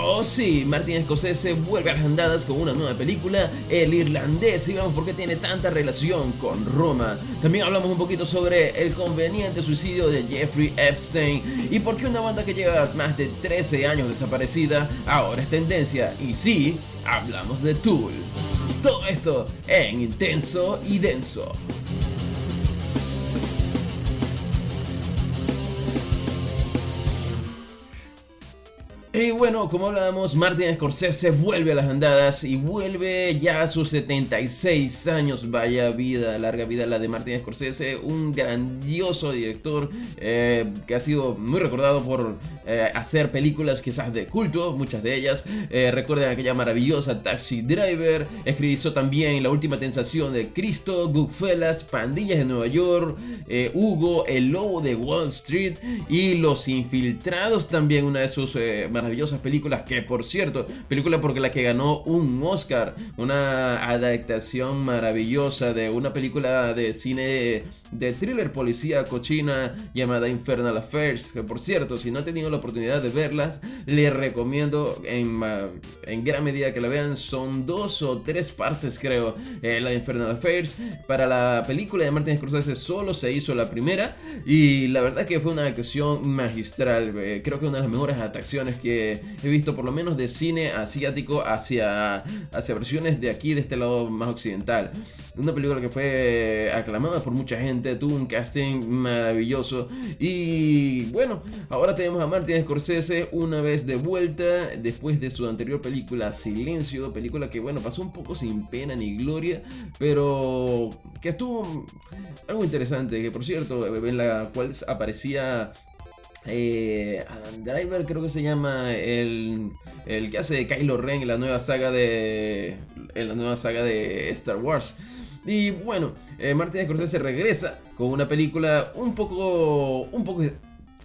Oh sí, Martin Scorsese vuelve a las andadas con una nueva película, El Irlandés, y vemos por qué tiene tanta relación con Roma. También hablamos un poquito sobre el conveniente suicidio de Jeffrey Epstein y por qué una banda que lleva más de 13 años desaparecida ahora es tendencia. Y sí, hablamos de Tool. Todo esto en intenso y denso. Y bueno, como hablábamos, Martin Scorsese vuelve a las andadas y vuelve ya a sus 76 años. Vaya vida, larga vida la de Martin Scorsese, un grandioso director eh, que ha sido muy recordado por eh, hacer películas quizás de culto, muchas de ellas. Eh, recuerden aquella maravillosa Taxi Driver, escribió también La Última Tentación de Cristo, Goodfellas, Pandillas de Nueva York, Hugo, El Lobo de Wall Street y Los Infiltrados también, una de sus maravillosas maravillosas películas, que por cierto, película porque la que ganó un Oscar, una adaptación maravillosa de una película de cine de thriller policía cochina llamada Infernal Affairs, que por cierto, si no han tenido la oportunidad de verlas, les recomiendo en, en gran medida que la vean, son dos o tres partes creo, eh, la Infernal Affairs, para la película de Martin Scorsese solo se hizo la primera y la verdad que fue una actuación magistral, eh, creo que una de las mejores atracciones que he visto por lo menos de cine asiático hacia, hacia versiones de aquí, de este lado más occidental. Una película que fue aclamada por mucha gente, tuvo un casting maravilloso y bueno, ahora tenemos a Martin Scorsese una vez de vuelta después de su anterior película Silencio, película que bueno, pasó un poco sin pena ni gloria, pero que estuvo algo interesante, que por cierto, en la cual aparecía eh, Adam Driver creo que se llama el, el que hace Kylo Ren en la nueva saga de en la nueva saga de Star Wars. Y bueno, eh, Martin Scorsese regresa con una película un poco un poco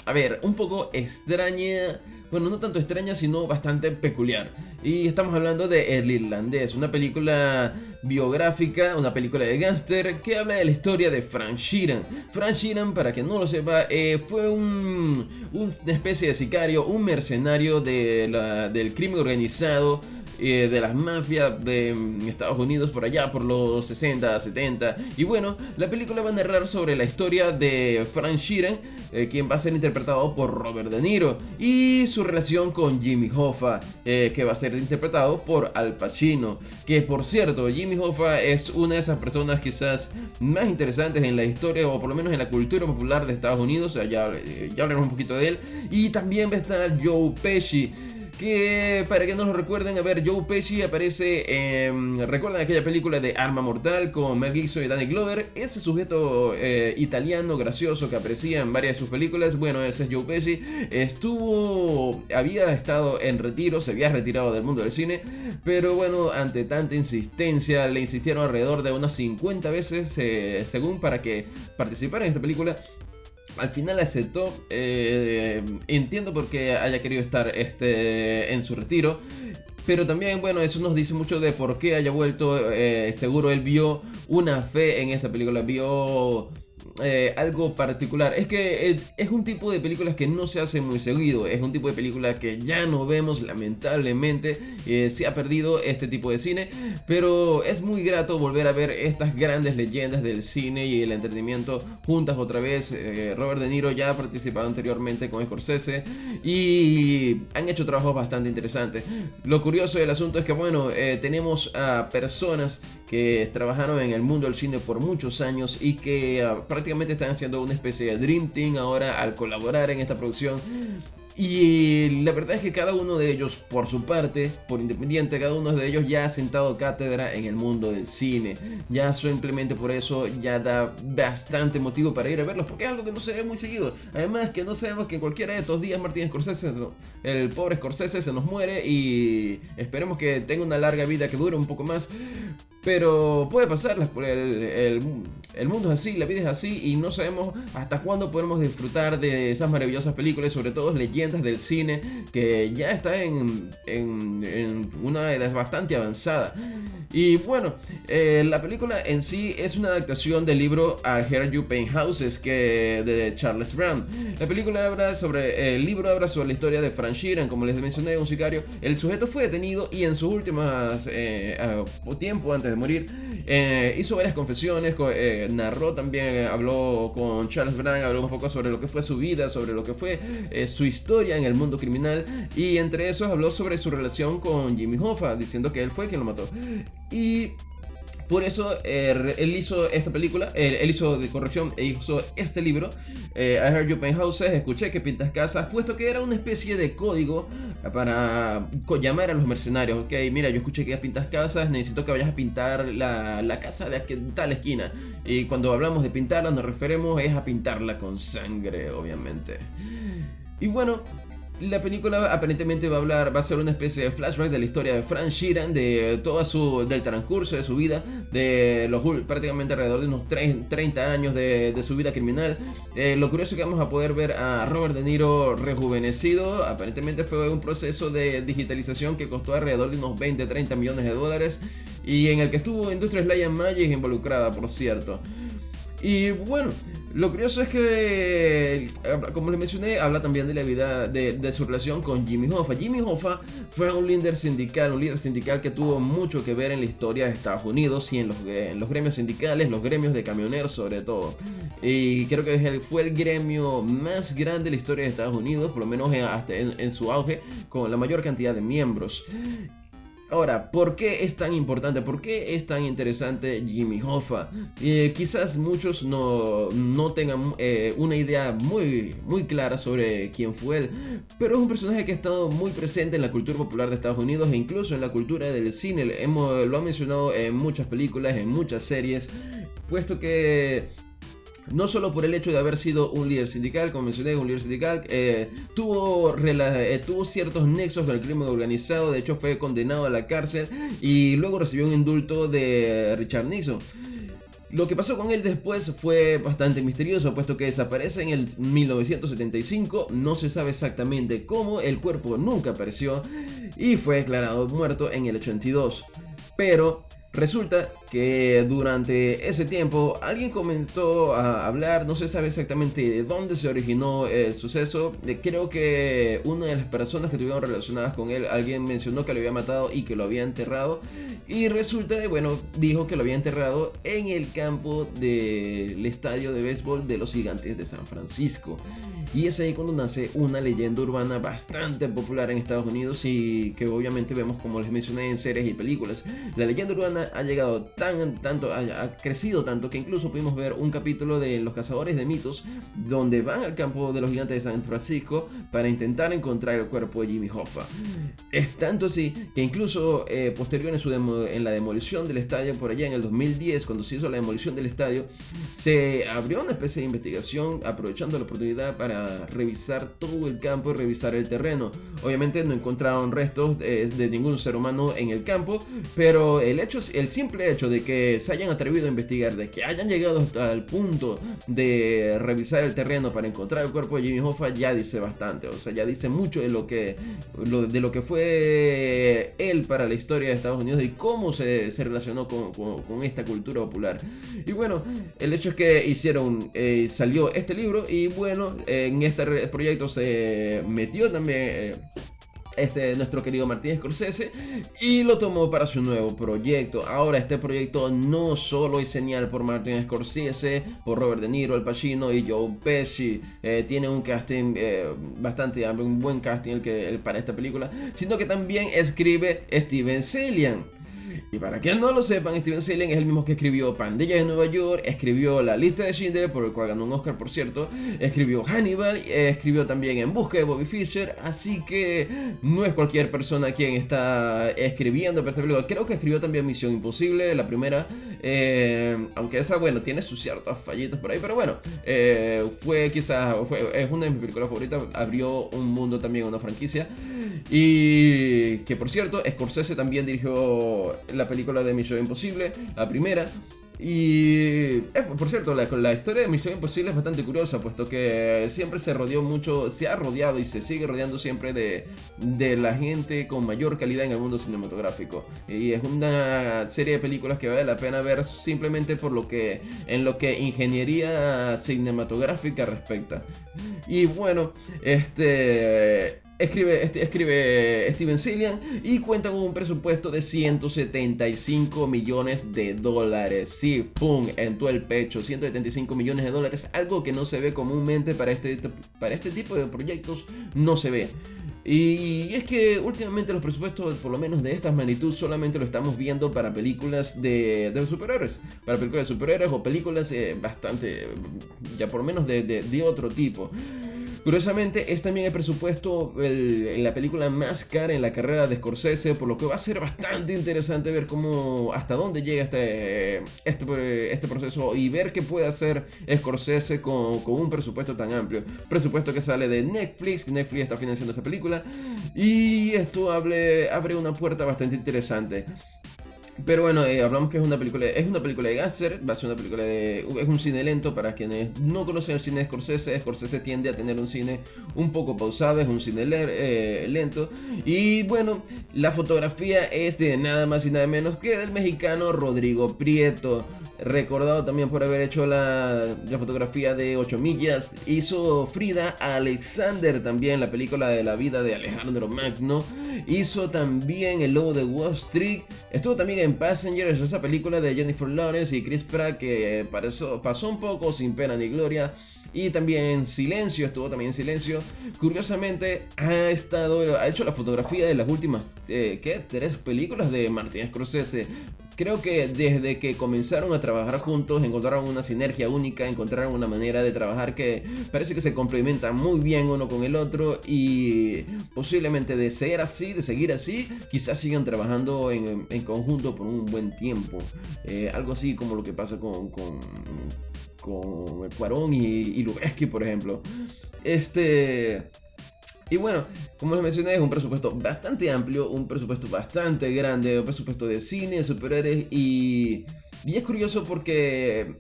a ver, un poco extraña bueno, no tanto extraña, sino bastante peculiar. Y estamos hablando de El Irlandés, una película biográfica, una película de gángster que habla de la historia de Frank Sheeran. Frank Sheeran, para quien no lo sepa, eh, fue un, una especie de sicario, un mercenario del crimen organizado eh, de las mafias de mm, Estados Unidos por allá por los 60, 70. Y bueno, la película va a narrar sobre la historia de Frank Sheeran, eh, quien va a ser interpretado por Robert De Niro, y su relación con Jimmy Hoffa, eh, que va a ser interpretado por Al Pacino. Que por cierto, Jimmy Hoffa es una de esas personas quizás más interesantes en la historia, o por lo menos en la cultura popular de Estados Unidos. ya, ya hablaremos un poquito de él. Y también va a estar Joe Pesci que para que no lo recuerden, a ver, Joe Pesci aparece, en, recuerdan aquella película de Arma Mortal con Mel Gibson y Danny Glover, ese sujeto eh, italiano gracioso que aparecía en varias de sus películas, bueno, ese es Joe Pesci, estuvo, había estado en retiro, se había retirado del mundo del cine, pero bueno, ante tanta insistencia, le insistieron alrededor de unas 50 veces, eh, según para que participara en esta película, al final aceptó. Eh, entiendo por qué haya querido estar este, en su retiro. Pero también, bueno, eso nos dice mucho de por qué haya vuelto. Eh, seguro él vio una fe en esta película. Vio eh, algo particular. Es que es un tipo de películas que no se hace muy seguido. Es un tipo de película que ya no vemos, lamentablemente. Eh, se ha perdido este tipo de cine. Pero es muy grato volver a ver estas grandes leyendas del cine y el entretenimiento juntas otra vez. Eh, Robert De Niro ya ha participado anteriormente con Scorsese. Y han hecho trabajos bastante interesantes. Lo curioso del asunto es que, bueno, tenemos a personas que trabajaron en el mundo del cine por muchos años y que uh, prácticamente están haciendo una especie de Dream Team ahora al colaborar en esta producción. Y la verdad es que cada uno de ellos, por su parte, por independiente, cada uno de ellos ya ha sentado cátedra en el mundo del cine. Ya simplemente por eso ya da bastante motivo para ir a verlos, porque es algo que no se ve muy seguido. Además que no sabemos que cualquiera de estos días Martín Scorsese, el pobre Scorsese se nos muere y esperemos que tenga una larga vida que dure un poco más. Pero puede pasar, el, el, mundo es así, la vida es así y no sabemos hasta cuándo podemos disfrutar de esas maravillosas películas, sobre todo leyendas del cine que ya está en, en, una edad bastante avanzada. Y bueno, eh, la película en sí es una adaptación del libro A Hear You Paint Houses que, de Charles Brown. La película habla sobre, el libro habla sobre la historia de Frank Sheeran, como les mencioné, un sicario. El sujeto fue detenido y en sus últimas eh, tiempo antes de morir eh, hizo varias confesiones, narró también, habló con Charles Brown, habló un poco sobre lo que fue su vida, sobre lo que fue su historia en el mundo criminal y entre esos habló sobre su relación con Jimmy Hoffa, diciendo que él fue quien lo mató. Y por eso eh, él hizo esta película, él, hizo de corrección, e hizo este libro, eh, I Heard You Paint Houses, escuché que pintas casas, puesto que era una especie de código para llamar a los mercenarios. Ok, mira, yo escuché que pintas casas, necesito que vayas a pintar la, la casa de tal esquina. Y cuando hablamos de pintarla, nos referimos es a pintarla con sangre, obviamente. Y bueno, la película aparentemente va a hablar, va a ser una especie de flashback de la historia de Frank Sheeran, de todo su, del transcurso de su vida, de los prácticamente alrededor de unos 30 años de, su vida criminal. Eh, lo curioso es que vamos a poder ver a Robert De Niro rejuvenecido. Aparentemente fue un proceso de digitalización que costó alrededor de unos 20-30 millones de dólares y en el que estuvo Industries Lion Magic involucrada, por cierto. Y bueno, lo curioso es que, como les mencioné, habla también de la vida de, su relación con Jimmy Hoffa. Jimmy Hoffa fue un líder sindical, un líder sindical que tuvo mucho que ver en la historia de Estados Unidos y en los, los gremios sindicales, los gremios de camioneros sobre todo. Y creo que fue el gremio más grande de la historia de Estados Unidos, por lo menos en su auge, con la mayor cantidad de miembros. Ahora, ¿por qué es tan importante? ¿Por qué es tan interesante Jimmy Hoffa? Eh, quizás muchos no, tengan eh, una idea muy, muy clara sobre quién fue él, pero es un personaje que ha estado muy presente en la cultura popular de Estados Unidos e incluso en la cultura del cine. Hemos, lo ha mencionado en muchas películas, en muchas series, puesto que no solo por el hecho de haber sido un líder sindical, como mencioné, un líder sindical, eh, tuvo, eh, tuvo ciertos nexos con el crimen organizado, de hecho fue condenado a la cárcel y luego recibió un indulto de Richard Nixon. Lo que pasó con él después fue bastante misterioso, puesto que desaparece en el 1975, no se sabe exactamente cómo, el cuerpo nunca apareció y fue declarado muerto en el 82. Pero Resulta que durante ese tiempo alguien comenzó a hablar, no se sabe exactamente de dónde se originó el suceso. Eh, creo que una de las personas que estuvieron relacionadas con él, alguien mencionó que lo había matado y que lo había enterrado. Y resulta, bueno, dijo que lo había enterrado en el campo del estadio de béisbol de los gigantes de San Francisco. Y es ahí cuando nace una leyenda urbana bastante popular en Estados Unidos y que obviamente vemos como les mencioné en series y películas. La leyenda urbana ha llegado tan, tanto, ha, crecido tanto que incluso pudimos ver un capítulo de Los Cazadores de Mitos donde van al campo de los gigantes de San Francisco para intentar encontrar el cuerpo de Jimmy Hoffa. Es tanto así que incluso eh, posterior en, la demolición del estadio por allá en el 2010, cuando se hizo la demolición del estadio, se abrió una especie de investigación aprovechando la oportunidad para revisar todo el campo y revisar el terreno. Obviamente no encontraron restos de, de ningún ser humano en el campo, pero el hecho el simple hecho de que se hayan atrevido a investigar, de que hayan llegado al punto de revisar el terreno para encontrar el cuerpo de Jimmy Hoffa, ya dice bastante. O sea, ya dice mucho de lo que, de lo que fue él para la historia de Estados Unidos y cómo se, relacionó con, esta cultura popular. Y bueno, el hecho es que hicieron, eh, salió este libro y bueno, en este proyecto se metió también... Eh, este nuestro querido Martínez Scorsese y lo tomó para su nuevo proyecto. Ahora este proyecto no solo es señal por Martínez Scorsese, por Robert De Niro, Al Pacino y Joe Pesci, eh, tiene un casting eh, bastante amplio, un buen casting el que, para esta película, sino que también escribe Steven Cillian. Y para quien no lo sepan, Steven Sealing es el mismo que escribió Pandilla de Nueva York, escribió La lista de Schindler, por el cual ganó un Oscar, por cierto, escribió Hannibal, escribió también En busca de Bobby Fischer, así que no es cualquier persona quien está escribiendo para esta película. Creo que escribió también Misión Imposible, la primera, eh, aunque esa, bueno, tiene sus ciertos fallitos por ahí, pero bueno, eh, fue quizás, es una de mis películas favoritas, abrió un mundo también, una franquicia, y que por cierto, Scorsese también dirigió la la película de Misión Imposible, la primera. Y eh, por cierto, la, historia de Misión Imposible es bastante curiosa, puesto que siempre se rodeó mucho, se ha rodeado y se sigue rodeando siempre de, de la gente con mayor calidad en el mundo cinematográfico. Y es una serie de películas que vale la pena ver simplemente por lo que en lo que ingeniería cinematográfica respecta. Y bueno, este Escribe, este, escribe Steven Cillian y cuenta con un presupuesto de 175 millones de dólares. Sí, pum, en todo el pecho, 175 millones de dólares, algo que no se ve comúnmente para este, para este tipo de proyectos, no se ve. Y es que últimamente los presupuestos, por lo menos de esta magnitud, solamente lo estamos viendo para películas de, de superhéroes. Para películas de superhéroes o películas eh, bastante, ya por lo menos de, de otro tipo. Curiosamente, es también el presupuesto en la película más cara en la carrera de Scorsese, por lo que va a ser bastante interesante ver cómo, hasta dónde llega este, este, este proceso y ver qué puede hacer Scorsese con, con, un presupuesto tan amplio. Presupuesto que sale de Netflix, Netflix está financiando esta película y esto abre, abre una puerta bastante interesante. Pero bueno, eh, hablamos que es una película, es una película de Gasser, va a ser una película de, es un cine lento para quienes no conocen el cine de Scorsese. Scorsese tiende a tener un cine un poco pausado, es un cine eh, lento. Y bueno, la fotografía es de nada más y nada menos que del mexicano Rodrigo Prieto recordado también por haber hecho la, fotografía de 8 millas. Hizo Frida Alexander también, la película de la vida de Alejandro Magno. Hizo también El Lobo de Wall Street. Estuvo también en Passengers, esa película de Jennifer Lawrence y Chris Pratt que pasó un poco sin pena ni gloria. Y también en Silencio, estuvo también en Silencio. Curiosamente, ha estado, ha hecho la fotografía de las últimas, eh, ¿qué? Tres películas de Martin Scorsese. Creo que desde que comenzaron a trabajar juntos encontraron una sinergia única, encontraron una manera de trabajar que parece que se complementa muy bien uno con el otro y posiblemente de ser así, de seguir así, quizás sigan trabajando en, conjunto por un buen tiempo. Eh, algo así como lo que pasa con, con, con Cuarón y, y por ejemplo. Este... Y bueno, como les mencioné, es un presupuesto bastante amplio, un presupuesto bastante grande, un presupuesto de cine, superhéroes y... Y es curioso porque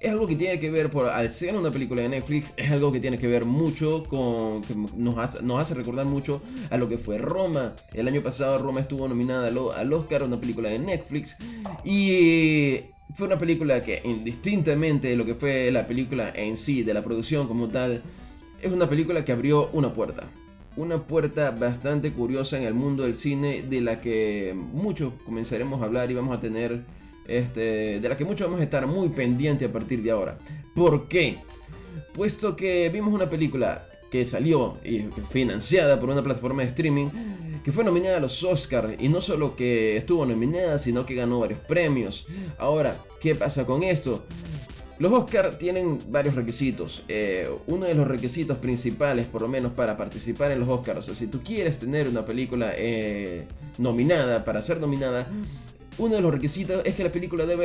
es algo que tiene que ver, por, al ser una película de Netflix, es algo que tiene que ver mucho con, que nos hace, nos hace recordar mucho a lo que fue Roma. El año pasado Roma estuvo nominada al, al Oscar, una película de Netflix. Y fue una película que indistintamente de lo que fue la película en sí, de la producción como tal, es una película que abrió una puerta una puerta bastante curiosa en el mundo del cine de la que muchos comenzaremos a hablar y vamos a tener este, de la que muchos vamos a estar muy pendientes a partir de ahora. ¿Por qué? Puesto que vimos una película que salió y financiada por una plataforma de streaming que fue nominada a los Oscars y no solo que estuvo nominada, sino que ganó varios premios. Ahora, ¿qué pasa con esto? Los Oscars tienen varios requisitos. Eh, uno de los requisitos principales, por lo menos para participar en los Oscars, o sea, si tú quieres tener una película eh, nominada, para ser nominada, uno de los requisitos es que la película debe,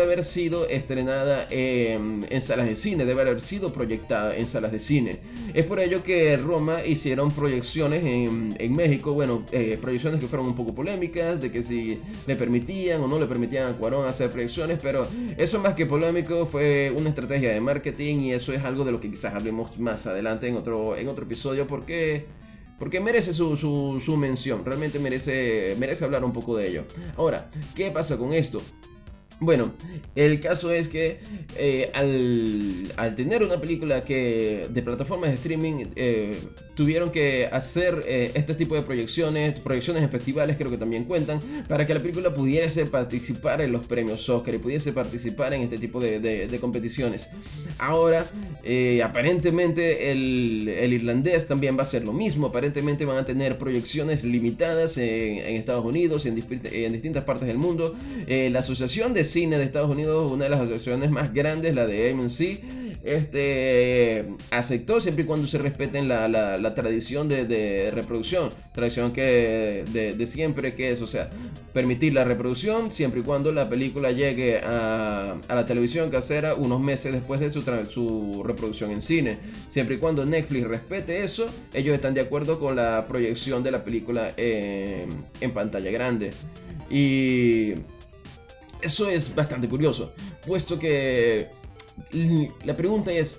haber sido estrenada en, salas de cine, debe haber sido proyectada en salas de cine. Es por ello que Roma hicieron proyecciones en, México, bueno, eh, proyecciones que fueron un poco polémicas, de que si le permitían o no le permitían a Cuarón hacer proyecciones, pero eso más que polémico fue una estrategia de marketing y eso es algo de lo que quizás hablemos más adelante en otro, en otro episodio, porque porque merece su, su, mención, realmente merece, merece hablar un poco de ello. Ahora, ¿qué pasa con esto? Bueno, el caso es que eh, al, tener una película que de plataformas de streaming eh, tuvieron que hacer eh, este tipo de proyecciones, proyecciones en festivales creo que también cuentan, para que la película pudiese participar en los premios Oscar y pudiese participar en este tipo de, competiciones. Ahora, aparentemente el, irlandés también va a ser lo mismo, aparentemente van a tener proyecciones limitadas en, Estados Unidos y en, en, distintas partes del mundo. la Asociación de cine de Estados Unidos, una de las asociaciones más grandes, la de AMC, este, aceptó siempre y cuando se respeten la, la, tradición de, reproducción, tradición que de, siempre que es, o sea, permitir la reproducción siempre y cuando la película llegue a, a la televisión casera unos meses después de su, su reproducción en cine. Siempre y cuando Netflix respete eso, ellos están de acuerdo con la proyección de la película en, en pantalla grande. Y eso es bastante curioso, puesto que la pregunta es,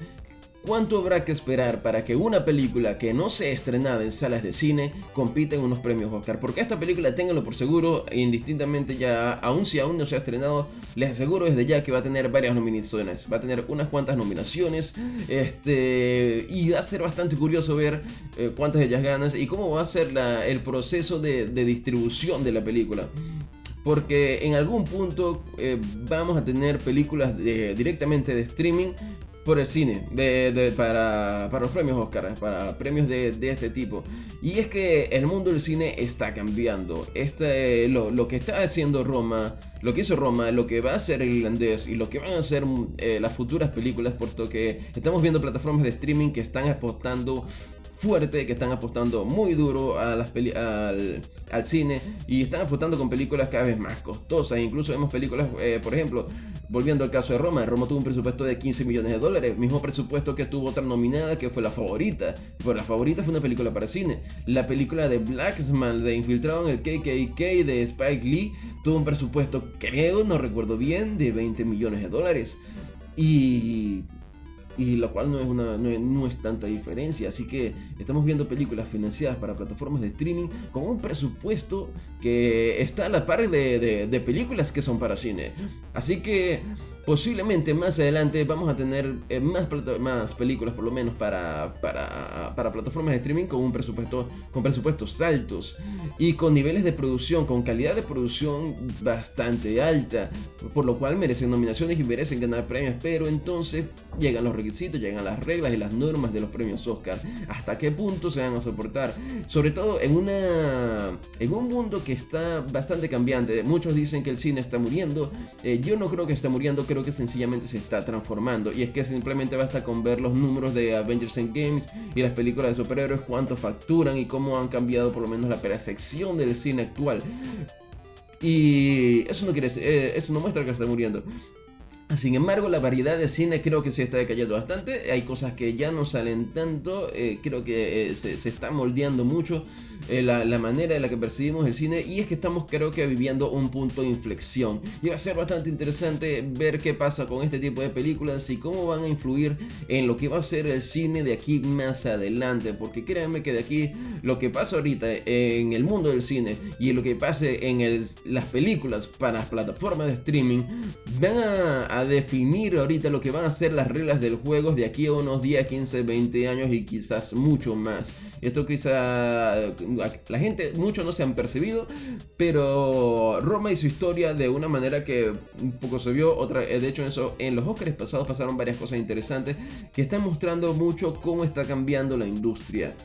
¿Cuánto habrá que esperar para que una película que no sea estrenada en salas de cine compita en unos premios Oscar? Porque esta película, ténganlo por seguro, indistintamente ya, aun si aún no se ha estrenado, les aseguro desde ya que va a tener varias nominaciones. Va a tener unas cuantas nominaciones. Este, y va a ser bastante curioso ver eh, cuántas de ellas ganas y cómo va a ser el proceso de, distribución de la película porque en algún punto eh, vamos a tener películas directamente de streaming por el cine, para, los premios Oscar, para premios de, este tipo. Y es que el mundo del cine está cambiando. Este, lo, lo, que está haciendo Roma, lo que hizo Roma, lo que va a hacer el irlandés y lo que van a hacer eh, las futuras películas, puesto que estamos viendo plataformas de streaming que están apostando fuerte, que están apostando muy duro a las al, cine y están apostando con películas cada vez más costosas. Incluso vemos películas, eh, por ejemplo, volviendo al caso de Roma, Roma tuvo un presupuesto de 15 millones de dólares, mismo presupuesto que tuvo otra nominada que fue La Favorita. Pero La Favorita fue una película para cine. La película de Blacksman, de Infiltrado en el KKK de Spike Lee, tuvo un presupuesto, creo, no recuerdo bien, de 20 millones de dólares. Y y lo cual no es, una, no es, tanta diferencia. Así que estamos viendo películas financiadas para plataformas de streaming con un presupuesto que está a la par de, de películas que son para cine. Así que Posiblemente más adelante vamos a tener eh, más, más películas, por lo menos para, para, para, plataformas de streaming con un presupuesto con presupuestos altos y con niveles de producción, con calidad de producción bastante alta, por lo cual merecen nominaciones y merecen ganar premios. Pero entonces llegan los requisitos, llegan las reglas y las normas de los premios Oscar. ¿Hasta qué punto se van a soportar? Sobre todo en una en un mundo que está bastante cambiante. Muchos dicen que el cine está muriendo. Eh, yo no creo que está muriendo. Creo que sencillamente se está transformando. Y es que simplemente basta con ver los números de Avengers Games y las películas de superhéroes, cuánto facturan y cómo han cambiado por lo menos la percepción del cine actual. Y eso no quiere eh, eso no muestra que está muriendo. Sin embargo, la variedad de cine creo que se está decayendo bastante. Hay cosas que ya no salen tanto. Eh, creo que eh, se, se, está moldeando mucho eh, la, manera en la que percibimos el cine. Y es que estamos, creo que, viviendo un punto de inflexión. Y va a ser bastante interesante ver qué pasa con este tipo de películas y cómo van a influir en lo que va a ser el cine de aquí más adelante. Porque créanme que de aquí lo que pasa ahorita en el mundo del cine y lo que pase en las películas para las plataformas de streaming van a a definir ahorita lo que van a ser las reglas del juego de aquí a unos 10, 15, 20 años y quizás mucho más. Esto quizá la gente, muchos no se han percibido, pero Roma y su historia de una manera que un poco se vio, otra, eh, de hecho en, eso, en los Oscars pasados pasaron varias cosas interesantes que están mostrando mucho cómo está cambiando la industria.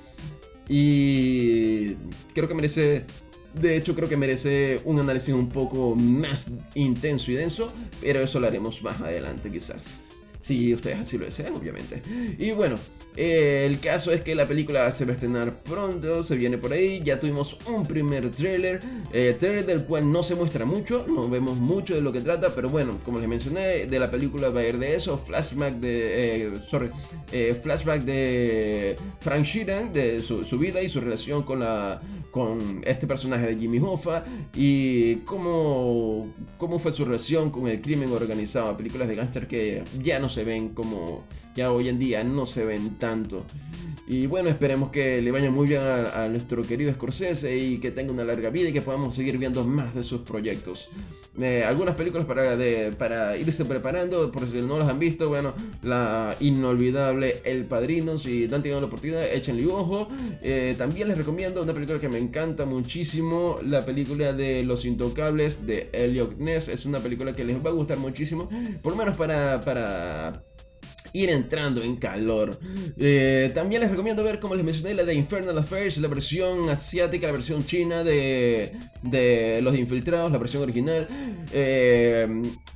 Y creo que merece de hecho, creo que merece un análisis un poco más intenso y denso, pero eso lo haremos más adelante quizás. Si ustedes así lo desean, obviamente. Y bueno, eh, el caso es que la película se va a estrenar pronto, se viene por ahí. Ya tuvimos un primer trailer, eh, trailer del cual no se muestra mucho, no vemos mucho de lo que trata, pero bueno, como les mencioné, de la película va a ir de eso, flashback de, eh, sorry, flashback de Frank Sheeran, de su, su vida y su relación con la con este personaje de Jimmy Hoffa y cómo, cómo fue su relación con el crimen organizado. Películas de gangster que ya no se ven como, ya hoy en día no se ven tanto. Y bueno, esperemos que le vaya muy bien a, nuestro querido Scorsese y que tenga una larga vida y que podamos seguir viendo más de sus proyectos. Eh, algunas películas para, para irse preparando, por si no las han visto, bueno, la inolvidable El Padrino, si no han tenido la oportunidad, échenle ojo. Eh, también les recomiendo una película que me encanta muchísimo, la película de Los Intocables de Elliot Ness. Es una película que les va a gustar muchísimo, por lo menos para, para ir entrando en calor. Eh, también les recomiendo ver, como les mencioné, la de Infernal Affairs, la versión asiática, la versión china de, de Los Infiltrados, la versión original. Eh,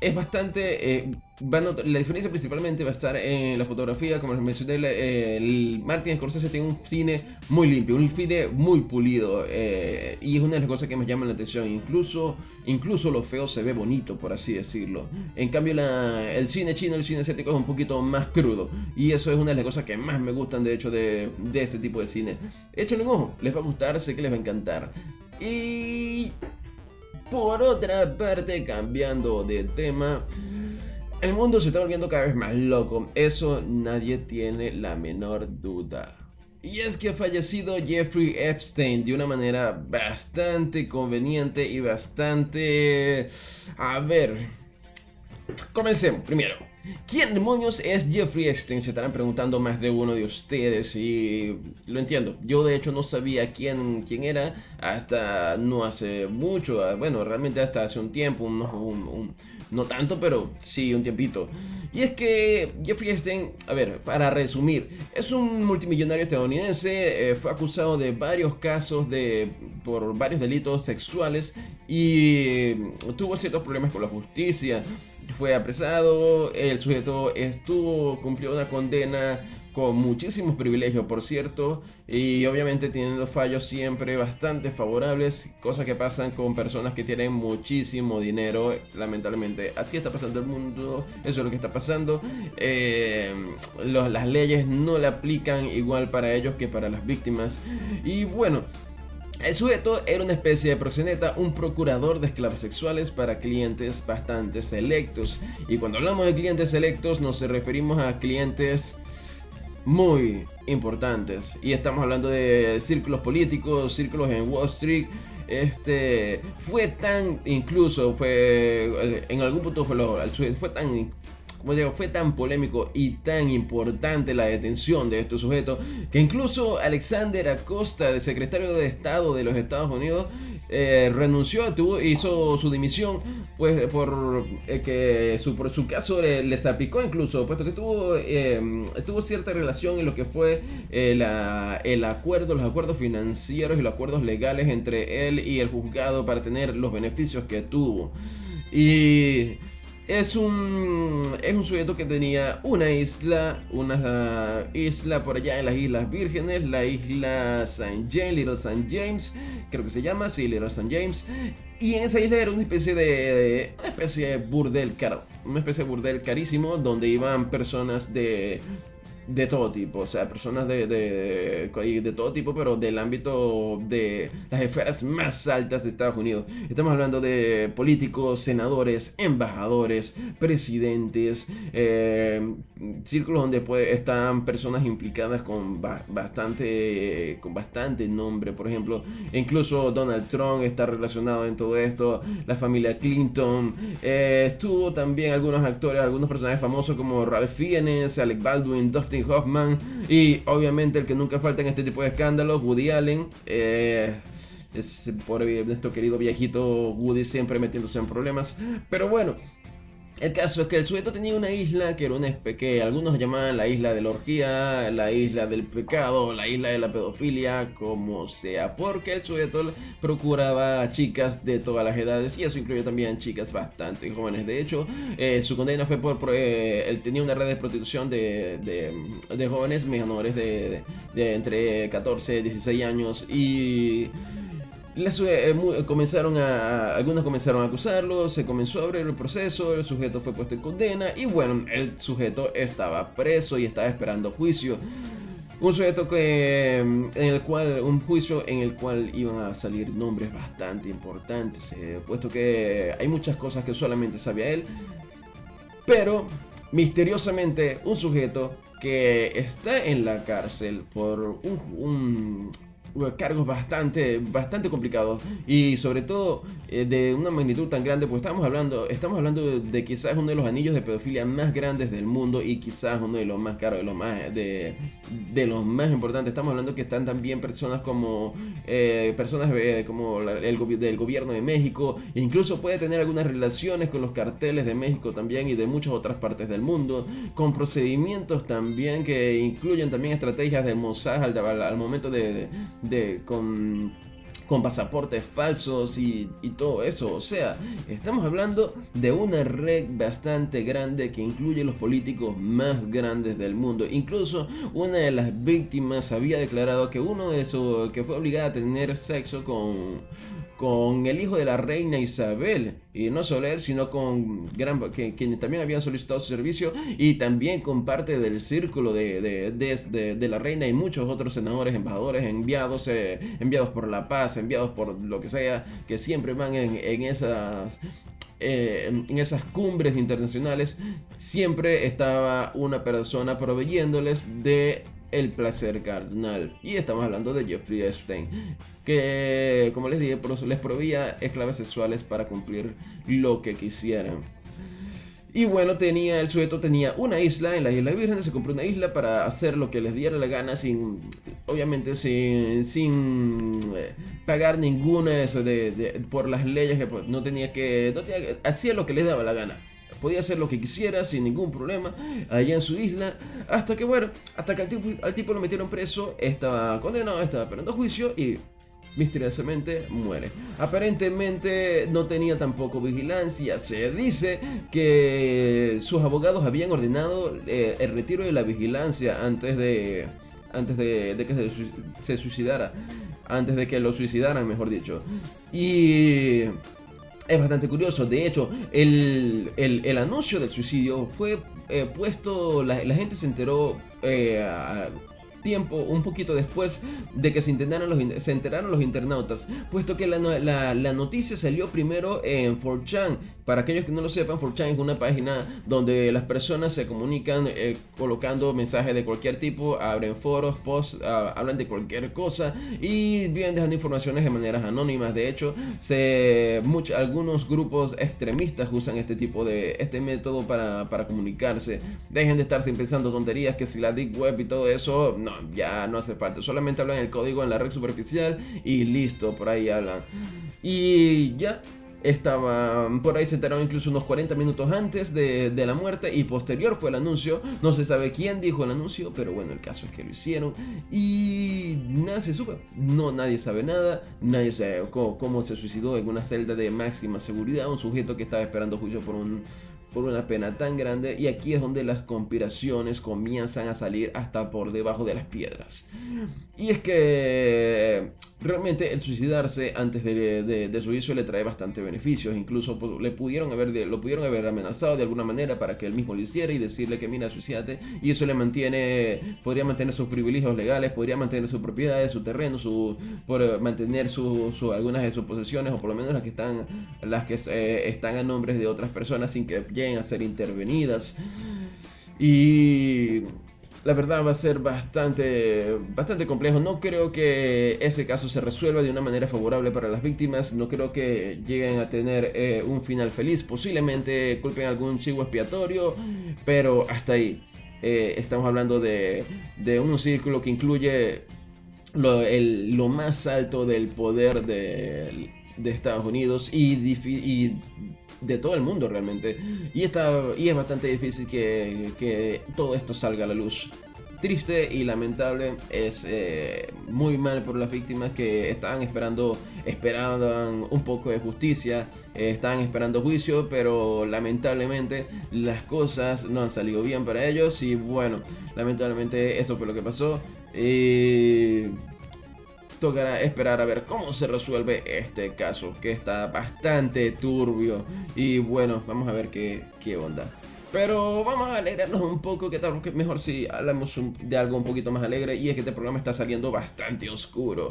es bastante... Eh, la diferencia principalmente va a estar en la fotografía, como les mencioné, el Martin Scorsese tiene un cine muy limpio, un cine muy pulido eh, y es una de las cosas que me llaman la atención, incluso, incluso lo feo se ve bonito, por así decirlo. En cambio el cine chino, el cine asiático es un poquito más crudo y eso es una de las cosas que más me gustan de hecho de, de este tipo de cine. Échenle un ojo, les va a gustar, sé que les va a encantar. Y Por otra parte, cambiando de tema, el mundo se está volviendo cada vez más loco, eso nadie tiene la menor duda. Y es que ha fallecido Jeffrey Epstein de una manera bastante conveniente y bastante... A ver... Comencemos primero. ¿Quién demonios es Jeffrey Epstein? Se estarán preguntando más de uno de ustedes y lo entiendo. Yo de hecho no sabía quién, quién era hasta no hace mucho. Bueno, realmente hasta hace un tiempo, no tanto, pero sí un tiempito. Y es que Jeffrey Epstein, a ver, para resumir, es un multimillonario estadounidense, eh, fue acusado de varios casos de por varios delitos sexuales y tuvo ciertos problemas con la justicia fue apresado, el sujeto estuvo, cumplió una condena con muchísimos privilegios, por cierto, y obviamente teniendo fallos siempre bastante favorables, cosas que pasan con personas que tienen muchísimo dinero, lamentablemente. Así está pasando el mundo, eso es lo que está pasando. Eh, las leyes no le aplican igual para ellos que para las víctimas. Y bueno, el sujeto era una especie de proxeneta, un procurador de esclavos sexuales para clientes bastante selectos. Y cuando hablamos de clientes selectos nos referimos a clientes muy importantes. Y estamos hablando de círculos políticos, círculos en Wall Street. Este fue tan, incluso fue en algún punto fue, fue tan como digo, fue tan polémico y tan importante la detención de este sujeto que incluso Alexander Acosta, el secretario de Estado de los Estados Unidos, eh, renunció, tuvo, hizo su dimisión, pues por eh, que su, por su caso le, le incluso, puesto que tuvo, eh, tuvo cierta relación en lo que fue la, el acuerdo, los acuerdos financieros y los acuerdos legales entre él y el juzgado para tener los beneficios que tuvo. Y es un, es un sujeto que tenía una isla, una isla por allá en las Islas Vírgenes, la isla St. James, Little St. James, creo que se llama, sí, Little St. James. Y en esa isla era una especie de, una especie de burdel caro, una especie de burdel carísimo donde iban personas de de todo tipo, o sea, personas de, de, de, todo tipo, pero del ámbito de las esferas más altas de Estados Unidos. Estamos hablando de políticos, senadores, embajadores, presidentes, eh, círculos donde pues, están personas implicadas con bastante, con bastante nombre, por ejemplo, incluso Donald Trump está relacionado en todo esto, la familia Clinton, eh, estuvo también algunos actores, algunos personajes famosos como Ralph Fiennes, Alec Baldwin, Hoffman y obviamente el que nunca falta en este tipo de escándalos, Woody Allen. Eh, es por nuestro querido viejito Woody siempre metiéndose en problemas. Pero bueno, el caso es que el sujeto tenía una isla que era una que algunos llamaban la isla de la orgía, la isla del pecado, la isla de la pedofilia, como sea, porque el sujeto procuraba chicas de todas las edades y eso incluye también chicas bastante jóvenes. De hecho, eh, su condena fue por, eh, él tenía una red de prostitución de, de, jóvenes menores de, de entre 14 y 16 años y eh, comenzaron a, algunos comenzaron a acusarlo, se comenzó a abrir el proceso, el sujeto fue puesto en condena y bueno, el sujeto estaba preso y estaba esperando juicio. Un sujeto que, en el cual, un juicio en el cual iban a salir nombres bastante importantes, eh, puesto que hay muchas cosas que solamente sabía él, pero misteriosamente un sujeto que está en la cárcel por un cargos bastante, bastante complicados y sobre todo eh, de una magnitud tan grande, pues estamos hablando, estamos hablando de, quizás uno de los anillos de pedofilia más grandes del mundo y quizás uno de los más caros, de los más, de, de los más importantes. Estamos hablando que están también personas como eh, personas eh, como el del gobierno de México, incluso puede tener algunas relaciones con los carteles de México también y de muchas otras partes del mundo, con procedimientos también que incluyen también estrategias de Mossad al momento de, de, con, con pasaportes falsos y, y, todo eso. O sea, estamos hablando de una red bastante grande que incluye los políticos más grandes del mundo. Incluso una de las víctimas había declarado que uno de esos que fue obligada a tener sexo con con el hijo de la reina Isabel, y no solo él, sino con gran, que, quien también habían solicitado su servicio, y también con parte del círculo de, de, de, la reina y muchos otros senadores, embajadores, enviados, eh, enviados por la paz, enviados por lo que sea, que siempre van en, esas... Eh, en esas cumbres internacionales siempre estaba una persona proveyéndoles de el placer carnal. Y estamos hablando de Jeffrey Epstein, que como les dije, les proveía esclavas sexuales para cumplir lo que quisieran. Y bueno, tenía, el sujeto tenía una isla en la isla Virgen, se compró una isla para hacer lo que les diera la gana sin, obviamente sin, sin eh, pagar ninguna eso de, por las leyes que pues, no tenía que, no tenía, hacía lo que le daba la gana. Podía hacer lo que quisiera sin ningún problema allá en su isla. Hasta que, bueno, hasta que al tipo, al tipo lo metieron preso, estaba condenado, estaba esperando juicio y misteriosamente muere. Aparentemente no tenía tampoco vigilancia. Se dice que sus abogados habían ordenado eh, el retiro de la vigilancia antes de, antes de, que se, suicidara. Antes de que lo suicidaran, mejor dicho. Y es bastante curioso. De hecho, el, anuncio del suicidio fue eh, puesto, la, gente se enteró eh, tiempo, un poquito después de que se, los, se enteraron los internautas, puesto que la, la, la noticia salió primero en 4chan para aquellos que no lo sepan, 4chan es una página donde las personas se comunican eh, colocando mensajes de cualquier tipo, abren foros, posts, ah, hablan de cualquier cosa y vienen dejando informaciones de maneras anónimas. De hecho, se, algunos grupos extremistas usan este tipo de este método para, para comunicarse. Dejen de estarse pensando tonterías que si la deep web y todo eso, no, ya no hace falta. Solamente hablan el código en la red superficial y listo, por ahí hablan. Y ya estaba por ahí se enteraron incluso unos 40 minutos antes de, la muerte y posterior fue el anuncio. No se sabe quién dijo el anuncio, pero bueno, el caso es que lo hicieron y nada se supo. No, nadie sabe nada, nadie sabe cómo, cómo se suicidó en una celda de máxima seguridad. Un sujeto que estaba esperando juicio por un por una pena tan grande y aquí es donde las conspiraciones comienzan a salir hasta por debajo de las piedras. Y es que realmente el suicidarse antes de, de, su juicio le trae bastante beneficios, incluso pues, le pudieron haber, lo pudieron haber amenazado de alguna manera para que él mismo lo hiciera y decirle que mira, suicídate y eso le mantiene, podría mantener sus privilegios legales, podría mantener sus propiedades, su terreno, su, por mantener su, algunas de sus posesiones o por lo menos las que están, las que eh, están a nombres de otras personas sin que a ser intervenidas. Y la verdad va a ser bastante, bastante complejo. No creo que ese caso se resuelva de una manera favorable para las víctimas. No creo que lleguen a tener eh, un final feliz. Posiblemente culpen algún chivo expiatorio, pero hasta ahí. Eh, estamos hablando de, de, un círculo que incluye lo, el, lo más alto del poder de, de Estados Unidos y, de todo el mundo realmente. Y, está, y es bastante difícil que, que todo esto salga a la luz. Triste y lamentable, es eh, muy mal por las víctimas que estaban esperando, esperaban un poco de justicia, eh, estaban esperando juicio, pero lamentablemente las cosas no han salido bien para ellos y bueno, lamentablemente esto fue lo que pasó. Y tocará esperar a ver cómo se resuelve este caso, que está bastante turbio. Y bueno, vamos a ver qué, qué onda. Pero vamos a alegrarnos un poco, que tal que mejor si hablamos de algo un poquito más alegre. Y es que este programa está saliendo bastante oscuro.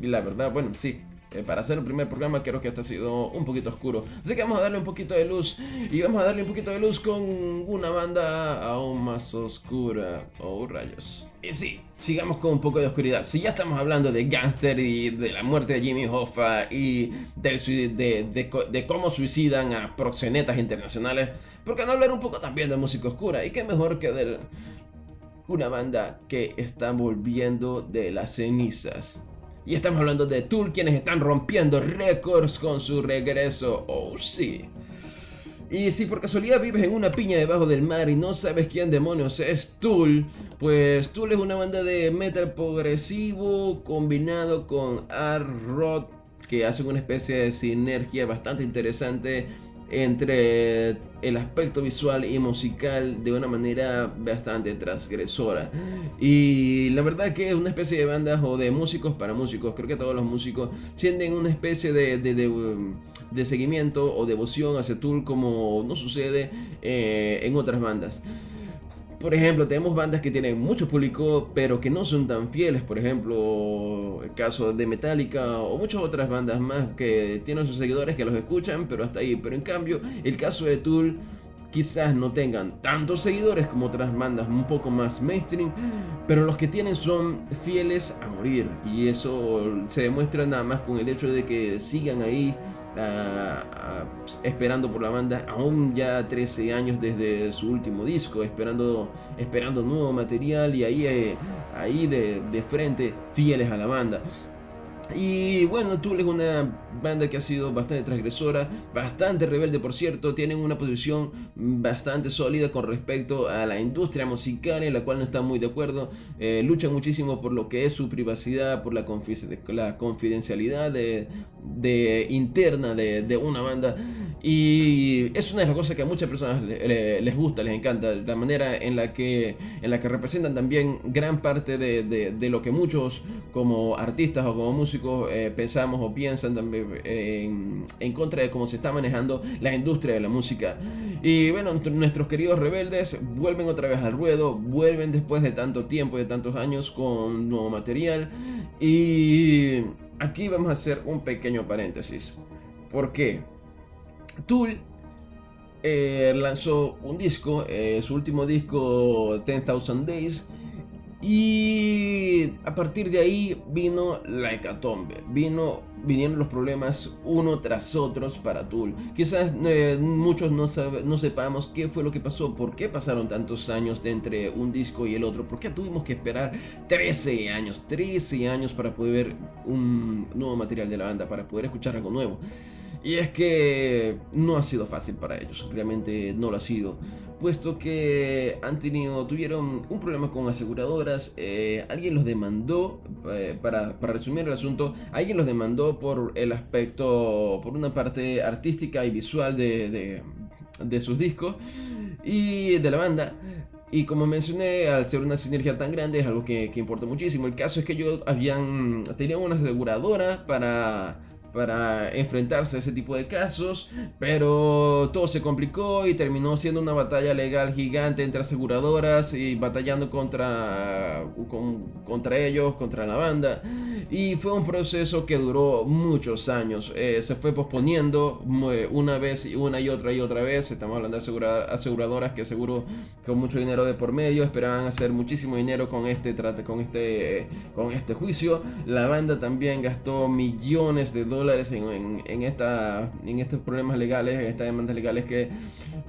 La verdad, bueno, sí, eh, para hacer el primer programa creo que este ha sido un poquito oscuro. Así que vamos a darle un poquito de luz. Y vamos a darle un poquito de luz con una banda aún más oscura. Oh, rayos. Y sí, sigamos con un poco de oscuridad. Si ya estamos hablando de Gangster y de la muerte de Jimmy Hoffa y de, de, cómo suicidan a proxenetas internacionales, ¿por qué no hablar un poco también de música oscura? Y qué mejor que de una banda que está volviendo de las cenizas. Y estamos hablando de Tool, quienes están rompiendo récords con su regreso. Oh, sí. Y si por casualidad vives en una piña debajo del mar y no sabes quién demonios es Tool, pues Tool es una banda de metal progresivo combinado con art rock que hace una especie de sinergia bastante interesante entre el aspecto visual y musical de una manera bastante transgresora. Y la verdad que es una especie de banda o de músicos para músicos. Creo que todos los músicos sienten una especie de, de, seguimiento o devoción hacia Tool como no sucede eh, en otras bandas. Por ejemplo, tenemos bandas que tienen mucho público, pero que no son tan fieles. Por ejemplo, el caso de Metallica o muchas otras bandas más que tienen sus seguidores que los escuchan, pero hasta ahí. Pero en cambio, el caso de Tool quizás no tengan tantos seguidores como otras bandas un poco más mainstream, pero los que tienen son fieles a morir. Y eso se demuestra nada más con el hecho de que sigan ahí esperando por la banda, aún ya 13 años desde su último disco, esperando, esperando nuevo material y ahí, eh, ahí de, de frente, fieles a la banda. Y bueno, Tool es una banda que ha sido bastante transgresora, bastante rebelde por cierto, tienen una posición bastante sólida con respecto a la industria musical en la cual no están muy de acuerdo, eh, luchan muchísimo por lo que es su privacidad, por la, la confidencialidad de, de interna de, de, una banda y es una de las cosas que a muchas personas les gusta, les encanta, la manera en la que, en la que representan también gran parte de, de lo que muchos como artistas o como músicos eh, pensamos o piensan también en, contra de cómo se está manejando la industria de la música. Y bueno, nuestros queridos rebeldes vuelven otra vez al ruedo, vuelven después de tanto tiempo, de tantos años con nuevo material. Y aquí vamos a hacer un pequeño paréntesis. ¿Por qué? Tool eh, lanzó un disco, eh, su último disco 10,000 Days, y a partir de ahí vino la hecatombe, vino, vinieron los problemas uno tras otros para Tool. Quizás eh, muchos no, no sepamos qué fue lo que pasó, por qué pasaron tantos años entre un disco y el otro, por qué tuvimos que esperar 13 años, 13 años para poder ver un nuevo material de la banda, para poder escuchar algo nuevo. Y es que no ha sido fácil para ellos, realmente no lo ha sido puesto que han tenido, tuvieron un problema con aseguradoras, eh, alguien los demandó, eh, para, resumir el asunto, alguien los demandó por el aspecto, por una parte artística y visual de, sus discos y de la banda. Y como mencioné, al ser una sinergia tan grande es algo que, que importa muchísimo. El caso es que ellos habían, tenían una aseguradora para para enfrentarse a ese tipo de casos, pero todo se complicó y terminó siendo una batalla legal gigante entre aseguradoras y batallando contra, contra ellos, contra la banda. Y fue un proceso que duró muchos años. Eh, se fue posponiendo una vez una y otra y otra vez. Estamos hablando de aseguradoras que seguro con mucho dinero de por medio esperaban hacer muchísimo dinero con este, con este, con este juicio. La banda también gastó millones de dólares en, esta, en estos problemas legales, en estas demandas legales que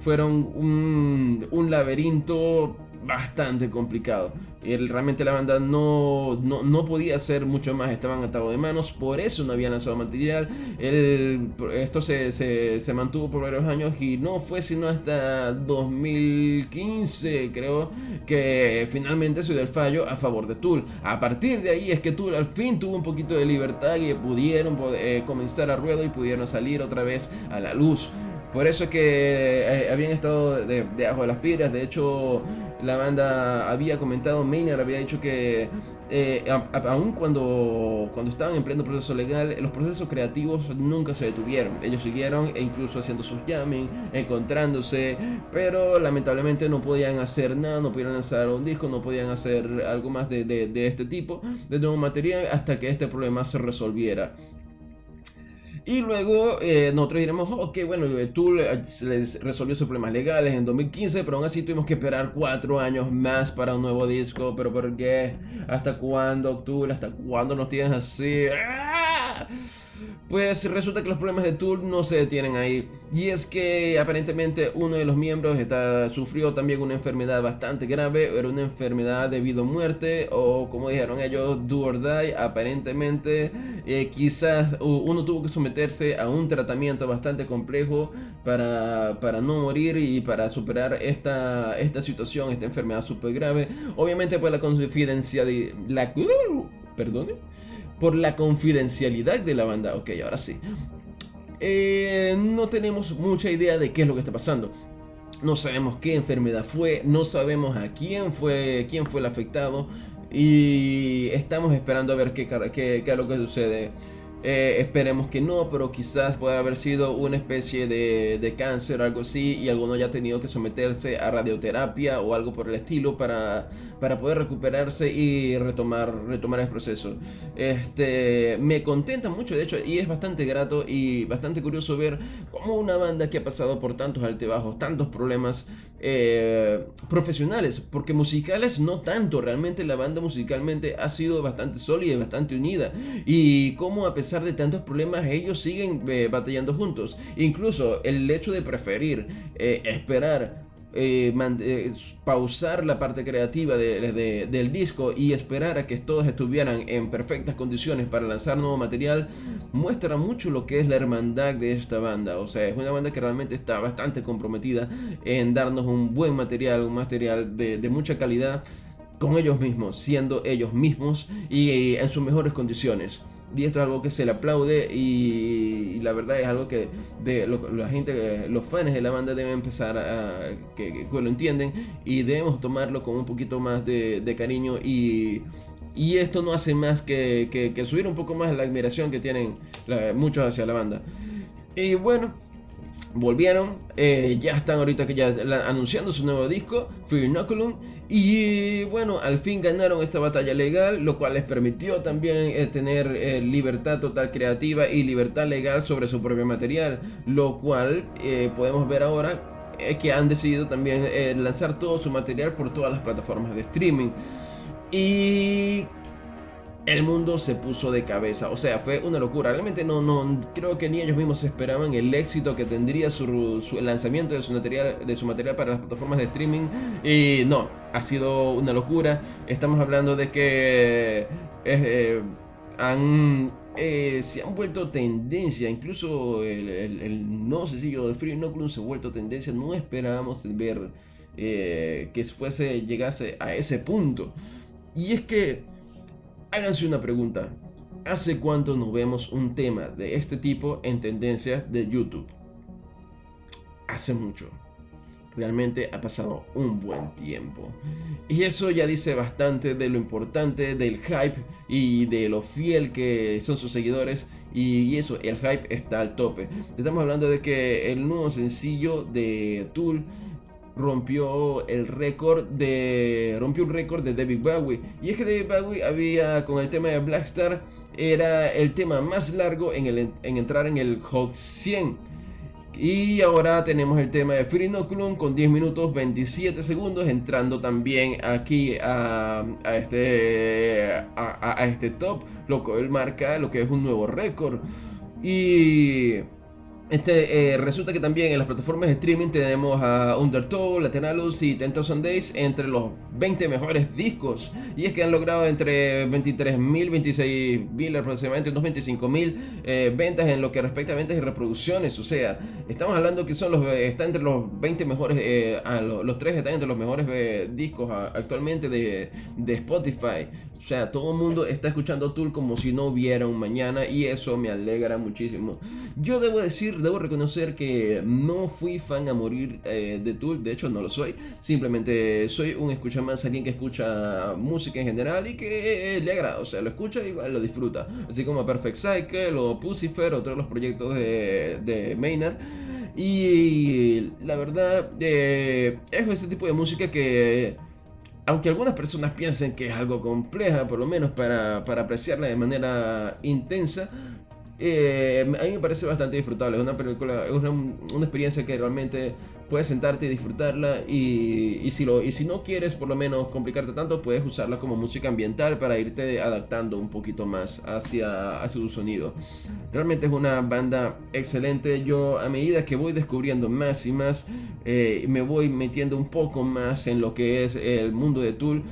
fueron un, un laberinto bastante complicado. El, realmente la banda no, no, podía hacer mucho más, estaban atados de manos, por eso no habían lanzado material. El, esto se, se, se, mantuvo por varios años y no fue sino hasta 2015, creo, que finalmente se dio el fallo a favor de Tool. A partir de ahí es que Tool al fin tuvo un poquito de libertad y pudieron eh, comenzar a ruedo y pudieron salir otra vez a la luz. Por eso es que eh, habían estado debajo de, las piedras. De hecho, la banda había comentado, Maynard había dicho que eh, aun cuando, cuando estaban en pleno proceso legal, los procesos creativos nunca se detuvieron. Ellos siguieron e incluso haciendo sus jamming, encontrándose, pero lamentablemente no podían hacer nada, no podían lanzar un disco, no podían hacer algo más de, de este tipo, de nuevo material, hasta que este problema se resolviera. Y luego eh, nosotros diremos, ok, bueno, Tool les resolvió sus problemas legales en 2015, pero aún así tuvimos que esperar cuatro años más para un nuevo disco. ¿Pero por qué? ¿Hasta cuándo, Tool? ¿Hasta cuándo nos tienes así? ¡Ah! Pues resulta que los problemas de Tool no se detienen ahí. Y es que aparentemente uno de los miembros está, sufrió también una enfermedad bastante grave. Era una enfermedad debido a muerte o como dijeron ellos, do or die. Aparentemente eh, quizás uno tuvo que someterse a un tratamiento bastante complejo para, para no morir y para superar esta, esta situación, esta enfermedad súper grave. Obviamente pues la confidencialidad... La. Por la confidencialidad de la banda. Ok, ahora sí. Eh, no tenemos mucha idea de qué es lo que está pasando. No sabemos qué enfermedad fue, no sabemos a quién fue, quién fue el afectado y estamos esperando a ver qué, qué, qué es lo que sucede. Eh, esperemos que no, pero quizás pueda haber sido una especie de, de cáncer algo así y alguno haya tenido que someterse a radioterapia o algo por el estilo para, para poder recuperarse y retomar, retomar el proceso. Este, me contenta mucho, de hecho, y es bastante grato y bastante curioso ver cómo una banda que ha pasado por tantos altibajos, tantos problemas eh, profesionales, porque musicales no tanto, realmente la banda musicalmente ha sido bastante sólida y bastante unida y cómo a pesar pesar de tantos problemas, ellos siguen eh, batallando juntos. Incluso el hecho de preferir eh, esperar eh, pausar la parte creativa del disco y esperar a que todos estuvieran en perfectas condiciones para lanzar nuevo material muestra mucho lo que es la hermandad de esta banda. O sea, es una banda que realmente está bastante comprometida en darnos un buen material, un material de, de mucha calidad con ellos mismos, siendo ellos mismos y en sus mejores condiciones y esto es algo que se le aplaude y, la verdad es algo que de la gente, los fans de la banda deben empezar a que, lo entienden y debemos tomarlo con un poquito más de, cariño y, y, esto no hace más que, que, subir un poco más la admiración que tienen muchos hacia la banda. Y bueno, volvieron, eh, ya están ahorita que ya anunciando su nuevo disco, Fear Inoculum, y bueno, al fin ganaron esta batalla legal, lo cual les permitió también eh, tener eh, libertad total creativa y libertad legal sobre su propio material, lo cual podemos ver ahora que han decidido también lanzar todo su material por todas las plataformas de streaming. Y el mundo se puso de cabeza. O sea, fue una locura. Realmente no, no creo que ni ellos mismos esperaban el éxito que tendría su, lanzamiento de su, material, de su material para las plataformas de streaming. Y no, ha sido una locura. Estamos hablando de que eh, han, eh, se han vuelto tendencia. Incluso el, no sencillo de Free Inoculum se ha vuelto tendencia. No esperábamos ver eh, que fuese, llegase a ese punto. Y es que Háganse una pregunta. ¿Hace cuánto no vemos un tema de este tipo en tendencia de YouTube? Hace mucho. Realmente ha pasado un buen tiempo. Y eso ya dice bastante de lo importante del hype y de lo fiel que son sus seguidores. Y eso, el hype está al tope. Estamos hablando de que el nuevo sencillo de Tool rompió el récord de rompió un récord de David Bowie. Y es que David Bowie había con el tema de Blackstar era el tema más largo en, el, en entrar en el Hot 100 y ahora tenemos el tema de Free con 10 minutos 27 segundos entrando también aquí a, a este a, a, este top lo cual marca lo que es un nuevo récord. Y este, eh, resulta que también en las plataformas de streaming tenemos a Undertow, Lateralus y Ten Days entre los 20 mejores discos. Y es que han logrado entre 23.000, 26.000, aproximadamente unos 25.000 eh, ventas en lo que respecta a ventas y reproducciones. O sea, estamos hablando que son los, está entre los 20 mejores, eh, los, tres están entre los mejores discos actualmente de, de Spotify. O sea, todo el mundo está escuchando Tool como si no hubiera un mañana y eso me alegra muchísimo. Yo debo decir, debo reconocer que no fui fan a morir eh, de Tool, de hecho no lo soy. Simplemente soy un escucha más, alguien que escucha música en general y que le agrada, o sea, lo escucha y lo disfruta. Así como Perfect Cycle o Pucifer, otros de los proyectos de, de Maynard. Y la verdad, eh, es ese tipo de música que aunque algunas personas piensen que es algo compleja, por lo menos para, para apreciarla de manera intensa, eh, a mí me parece bastante disfrutable. Es una película, es una, una experiencia que realmente puedes sentarte y disfrutarla. Y, si lo, y si no quieres, por lo menos, complicarte tanto, puedes usarla como música ambiental para irte adaptando un poquito más hacia, hacia su sonido. Realmente es una banda excelente. Yo, a medida que voy descubriendo más y más, eh, me voy metiendo un poco más en lo que es el mundo de Tool.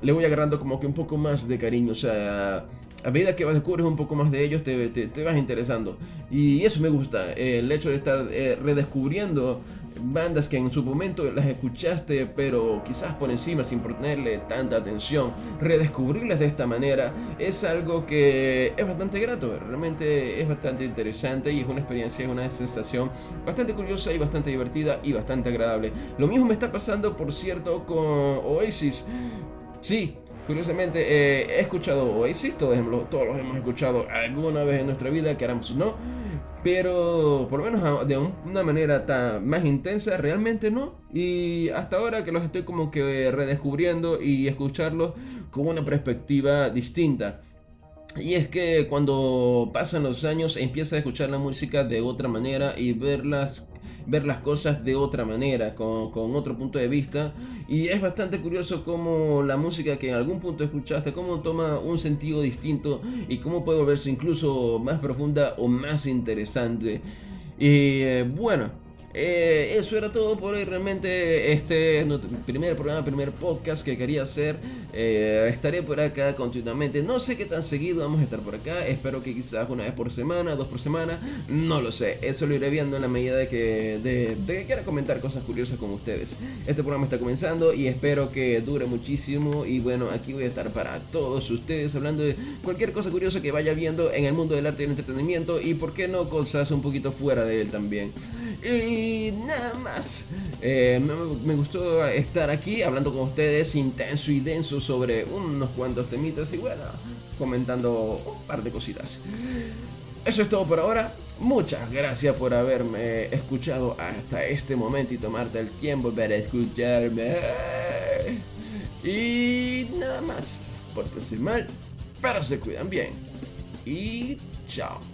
Le voy agarrando como que un poco más de cariño. O sea a medida que vas descubres un poco más de ellos, te, te, vas interesando. Y eso me gusta, el hecho de estar eh, redescubriendo bandas que en su momento las escuchaste, pero quizás por encima sin ponerle tanta atención. Redescubrirlas de esta manera es algo que es bastante grato, realmente es bastante interesante y es una experiencia, es una sensación bastante curiosa y bastante divertida y bastante agradable. Lo mismo me está pasando, por cierto, con Oasis. Sí, Curiosamente, eh, he escuchado Oasis, todos, todos los hemos escuchado alguna vez en nuestra vida, que éramos no, pero por lo menos de una manera tan más intensa, realmente no. Y hasta ahora que los estoy como que redescubriendo y escucharlos con una perspectiva distinta. Y es que cuando pasan los años empieza a escuchar la música de otra manera y verlas ver las cosas de otra manera, con, con, otro punto de vista. Y es bastante curioso cómo la música que en algún punto escuchaste, cómo toma un sentido distinto y cómo puede volverse incluso más profunda o más interesante. Y eh, bueno. Eh, eso era todo por hoy. Realmente, este primer programa, primer podcast que quería hacer. Eh, estaré por acá continuamente. No sé qué tan seguido vamos a estar por acá. Espero que quizás una vez por semana, dos por semana. No lo sé. Eso lo iré viendo en la medida de que, de, que quiera comentar cosas curiosas con ustedes. Este programa está comenzando y espero que dure muchísimo. Y bueno, aquí voy a estar para todos ustedes hablando de cualquier cosa curiosa que vaya viendo en el mundo del arte y el entretenimiento. Y por qué no cosas un poquito fuera de él también. Nada más. Eh, me, gustó estar aquí hablando con ustedes intenso y denso sobre unos cuantos temitas y bueno, comentando un par de cositas. Eso es todo por ahora. Muchas gracias por haberme escuchado hasta este momento y tomarte el tiempo para escucharme. Y nada más. Por decir mal, pero se cuidan bien. Y chao.